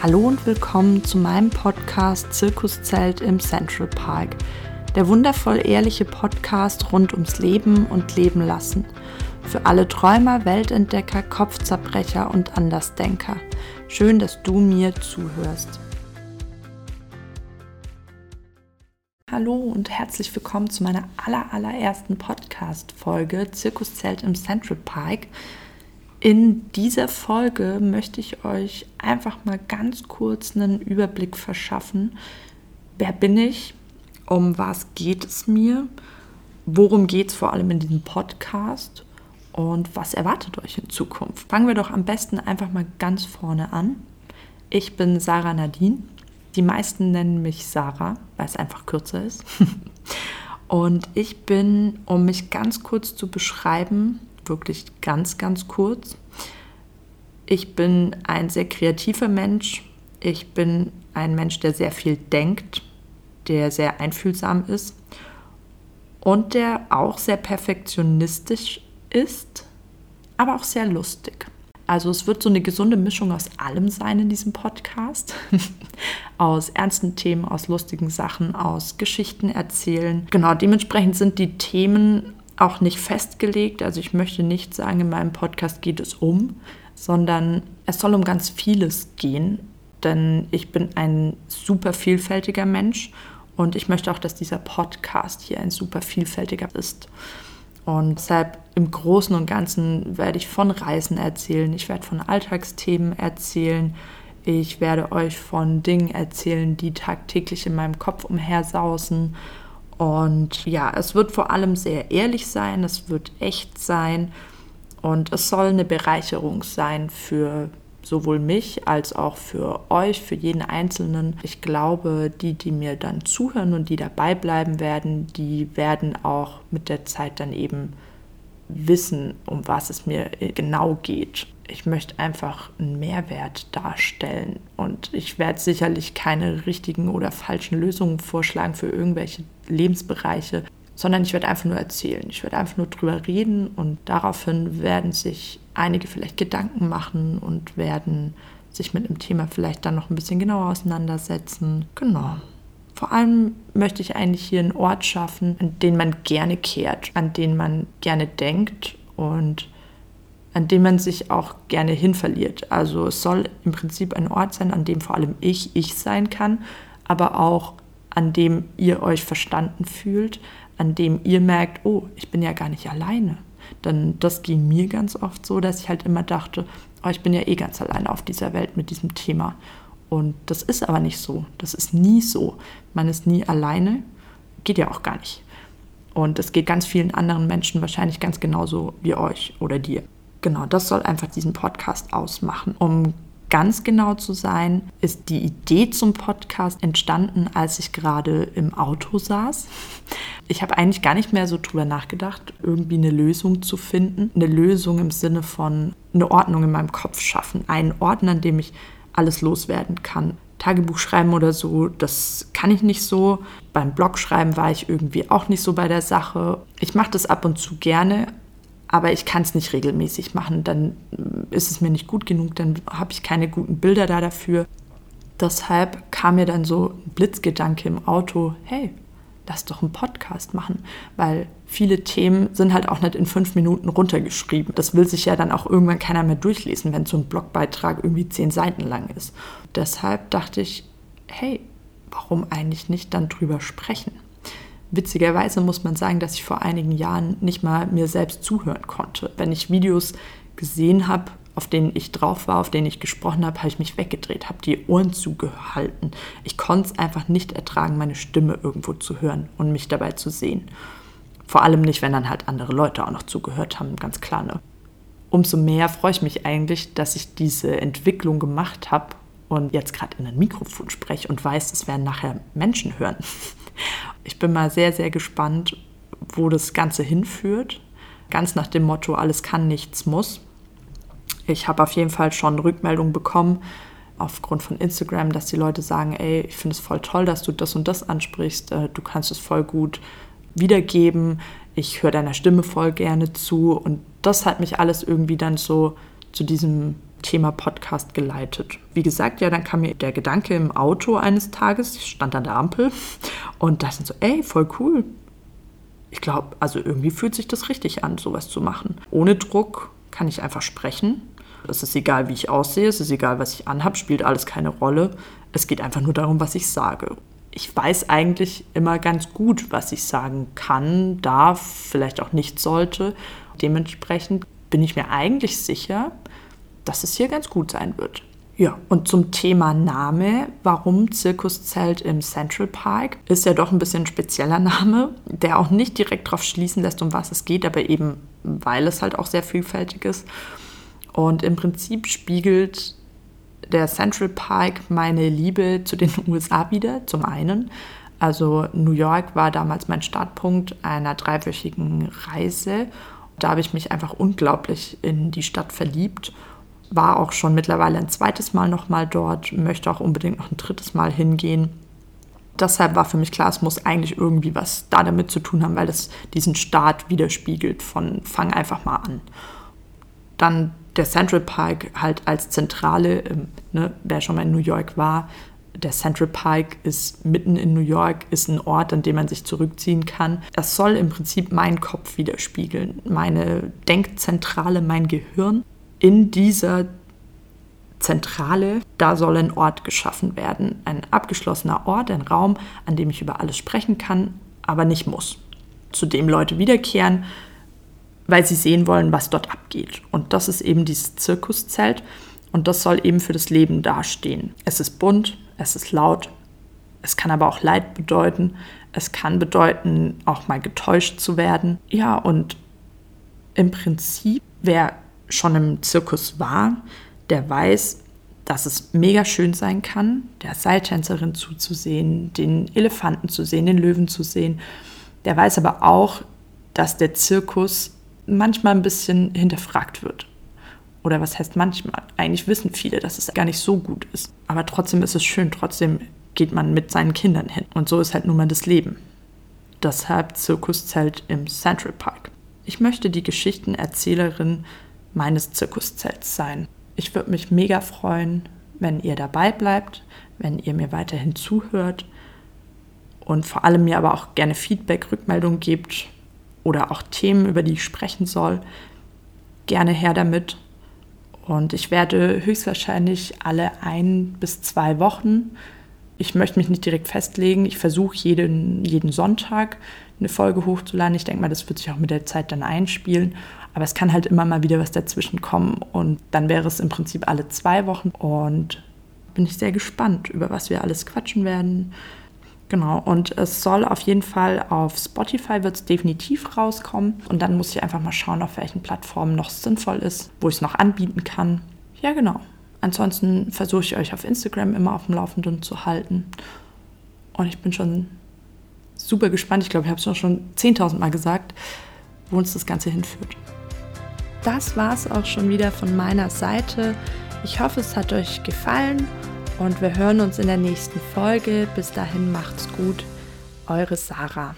Hallo und willkommen zu meinem Podcast Zirkuszelt im Central Park. Der wundervoll ehrliche Podcast rund ums Leben und Leben lassen. Für alle Träumer, Weltentdecker, Kopfzerbrecher und Andersdenker. Schön, dass du mir zuhörst. Hallo und herzlich willkommen zu meiner aller, allerersten Podcast-Folge Zirkuszelt im Central Park. In dieser Folge möchte ich euch einfach mal ganz kurz einen Überblick verschaffen. Wer bin ich? Um was geht es mir? Worum geht es vor allem in diesem Podcast? Und was erwartet euch in Zukunft? Fangen wir doch am besten einfach mal ganz vorne an. Ich bin Sarah Nadine. Die meisten nennen mich Sarah, weil es einfach kürzer ist. Und ich bin, um mich ganz kurz zu beschreiben, wirklich ganz, ganz kurz. Ich bin ein sehr kreativer Mensch. Ich bin ein Mensch, der sehr viel denkt, der sehr einfühlsam ist und der auch sehr perfektionistisch ist, aber auch sehr lustig. Also es wird so eine gesunde Mischung aus allem sein in diesem Podcast. aus ernsten Themen, aus lustigen Sachen, aus Geschichten erzählen. Genau, dementsprechend sind die Themen auch nicht festgelegt. Also ich möchte nicht sagen, in meinem Podcast geht es um, sondern es soll um ganz vieles gehen. Denn ich bin ein super vielfältiger Mensch und ich möchte auch, dass dieser Podcast hier ein super vielfältiger ist. Und deshalb im Großen und Ganzen werde ich von Reisen erzählen, ich werde von Alltagsthemen erzählen, ich werde euch von Dingen erzählen, die tagtäglich in meinem Kopf umhersausen und ja, es wird vor allem sehr ehrlich sein, es wird echt sein und es soll eine Bereicherung sein für sowohl mich als auch für euch, für jeden Einzelnen. Ich glaube, die, die mir dann zuhören und die dabei bleiben werden, die werden auch mit der Zeit dann eben wissen, um was es mir genau geht ich möchte einfach einen Mehrwert darstellen. Und ich werde sicherlich keine richtigen oder falschen Lösungen vorschlagen für irgendwelche Lebensbereiche, sondern ich werde einfach nur erzählen. Ich werde einfach nur drüber reden und daraufhin werden sich einige vielleicht Gedanken machen und werden sich mit dem Thema vielleicht dann noch ein bisschen genauer auseinandersetzen. Genau. Vor allem möchte ich eigentlich hier einen Ort schaffen, an den man gerne kehrt, an den man gerne denkt und an dem man sich auch gerne hinverliert. Also es soll im Prinzip ein Ort sein, an dem vor allem ich ich sein kann, aber auch an dem ihr euch verstanden fühlt, an dem ihr merkt, oh, ich bin ja gar nicht alleine. Denn das ging mir ganz oft so, dass ich halt immer dachte, oh, ich bin ja eh ganz alleine auf dieser Welt mit diesem Thema. Und das ist aber nicht so. Das ist nie so. Man ist nie alleine. Geht ja auch gar nicht. Und es geht ganz vielen anderen Menschen wahrscheinlich ganz genauso wie euch oder dir. Genau, das soll einfach diesen Podcast ausmachen. Um ganz genau zu sein, ist die Idee zum Podcast entstanden, als ich gerade im Auto saß. Ich habe eigentlich gar nicht mehr so drüber nachgedacht, irgendwie eine Lösung zu finden. Eine Lösung im Sinne von eine Ordnung in meinem Kopf schaffen. Einen Ort, an dem ich alles loswerden kann. Tagebuch schreiben oder so, das kann ich nicht so. Beim Blog schreiben war ich irgendwie auch nicht so bei der Sache. Ich mache das ab und zu gerne, aber ich kann es nicht regelmäßig machen. Dann ist es mir nicht gut genug, dann habe ich keine guten Bilder da dafür. Deshalb kam mir dann so ein Blitzgedanke im Auto, hey, lass doch einen Podcast machen, weil viele Themen sind halt auch nicht in fünf Minuten runtergeschrieben. Das will sich ja dann auch irgendwann keiner mehr durchlesen, wenn so ein Blogbeitrag irgendwie zehn Seiten lang ist. Deshalb dachte ich, hey, warum eigentlich nicht dann drüber sprechen? Witzigerweise muss man sagen, dass ich vor einigen Jahren nicht mal mir selbst zuhören konnte. Wenn ich Videos gesehen habe, auf denen ich drauf war, auf denen ich gesprochen habe, habe ich mich weggedreht, habe die Ohren zugehalten. Ich konnte es einfach nicht ertragen, meine Stimme irgendwo zu hören und mich dabei zu sehen. Vor allem nicht, wenn dann halt andere Leute auch noch zugehört haben, ganz klar. Ne? Umso mehr freue ich mich eigentlich, dass ich diese Entwicklung gemacht habe und jetzt gerade in ein Mikrofon spreche und weiß, es werden nachher Menschen hören. Ich bin mal sehr, sehr gespannt, wo das Ganze hinführt. Ganz nach dem Motto, alles kann, nichts muss. Ich habe auf jeden Fall schon Rückmeldungen bekommen aufgrund von Instagram, dass die Leute sagen, ey, ich finde es voll toll, dass du das und das ansprichst, äh, du kannst es voll gut wiedergeben, ich höre deiner Stimme voll gerne zu und das hat mich alles irgendwie dann so zu diesem Thema Podcast geleitet. Wie gesagt, ja, dann kam mir der Gedanke im Auto eines Tages, ich stand an der Ampel und dachte so, ey, voll cool. Ich glaube, also irgendwie fühlt sich das richtig an, sowas zu machen. Ohne Druck kann ich einfach sprechen. Es ist egal, wie ich aussehe, es ist egal, was ich anhabe, spielt alles keine Rolle. Es geht einfach nur darum, was ich sage. Ich weiß eigentlich immer ganz gut, was ich sagen kann, darf, vielleicht auch nicht sollte. Dementsprechend bin ich mir eigentlich sicher, dass es hier ganz gut sein wird. Ja, und zum Thema Name, warum Zirkuszelt im Central Park, ist ja doch ein bisschen ein spezieller Name, der auch nicht direkt darauf schließen lässt, um was es geht, aber eben weil es halt auch sehr vielfältig ist. Und im Prinzip spiegelt der Central Park meine Liebe zu den USA wieder, zum einen. Also New York war damals mein Startpunkt einer dreiwöchigen Reise. Da habe ich mich einfach unglaublich in die Stadt verliebt war auch schon mittlerweile ein zweites Mal nochmal dort, möchte auch unbedingt noch ein drittes Mal hingehen. Deshalb war für mich klar, es muss eigentlich irgendwie was da damit zu tun haben, weil es diesen Start widerspiegelt von fang einfach mal an. Dann der Central Park halt als Zentrale, ähm, ne, wer schon mal in New York war, der Central Park ist mitten in New York, ist ein Ort, an dem man sich zurückziehen kann. Das soll im Prinzip meinen Kopf widerspiegeln, meine Denkzentrale, mein Gehirn in dieser Zentrale, da soll ein Ort geschaffen werden. Ein abgeschlossener Ort, ein Raum, an dem ich über alles sprechen kann, aber nicht muss. Zu dem Leute wiederkehren, weil sie sehen wollen, was dort abgeht. Und das ist eben dieses Zirkuszelt und das soll eben für das Leben dastehen. Es ist bunt, es ist laut, es kann aber auch Leid bedeuten. Es kann bedeuten, auch mal getäuscht zu werden. Ja, und im Prinzip, wer schon im Zirkus war, der weiß, dass es mega schön sein kann, der Seiltänzerin zuzusehen, den Elefanten zu sehen, den Löwen zu sehen. Der weiß aber auch, dass der Zirkus manchmal ein bisschen hinterfragt wird. Oder was heißt manchmal? Eigentlich wissen viele, dass es gar nicht so gut ist. Aber trotzdem ist es schön, trotzdem geht man mit seinen Kindern hin. Und so ist halt nun mal das Leben. Deshalb Zirkuszelt im Central Park. Ich möchte die Geschichtenerzählerin meines Zirkuszelts sein. Ich würde mich mega freuen, wenn ihr dabei bleibt, wenn ihr mir weiterhin zuhört und vor allem mir aber auch gerne Feedback, Rückmeldung gebt oder auch Themen, über die ich sprechen soll. Gerne her damit. Und ich werde höchstwahrscheinlich alle ein bis zwei Wochen, ich möchte mich nicht direkt festlegen, ich versuche jeden, jeden Sonntag eine Folge hochzuladen. Ich denke mal, das wird sich auch mit der Zeit dann einspielen. Aber es kann halt immer mal wieder was dazwischen kommen und dann wäre es im Prinzip alle zwei Wochen und bin ich sehr gespannt, über was wir alles quatschen werden. Genau, und es soll auf jeden Fall auf Spotify wird es definitiv rauskommen. Und dann muss ich einfach mal schauen, auf welchen Plattformen noch sinnvoll ist, wo ich es noch anbieten kann. Ja, genau. Ansonsten versuche ich euch auf Instagram immer auf dem Laufenden zu halten. Und ich bin schon super gespannt. Ich glaube, ich habe es schon 10.000 Mal gesagt, wo uns das Ganze hinführt das war es auch schon wieder von meiner Seite. Ich hoffe, es hat euch gefallen und wir hören uns in der nächsten Folge. Bis dahin macht's gut. Eure Sarah.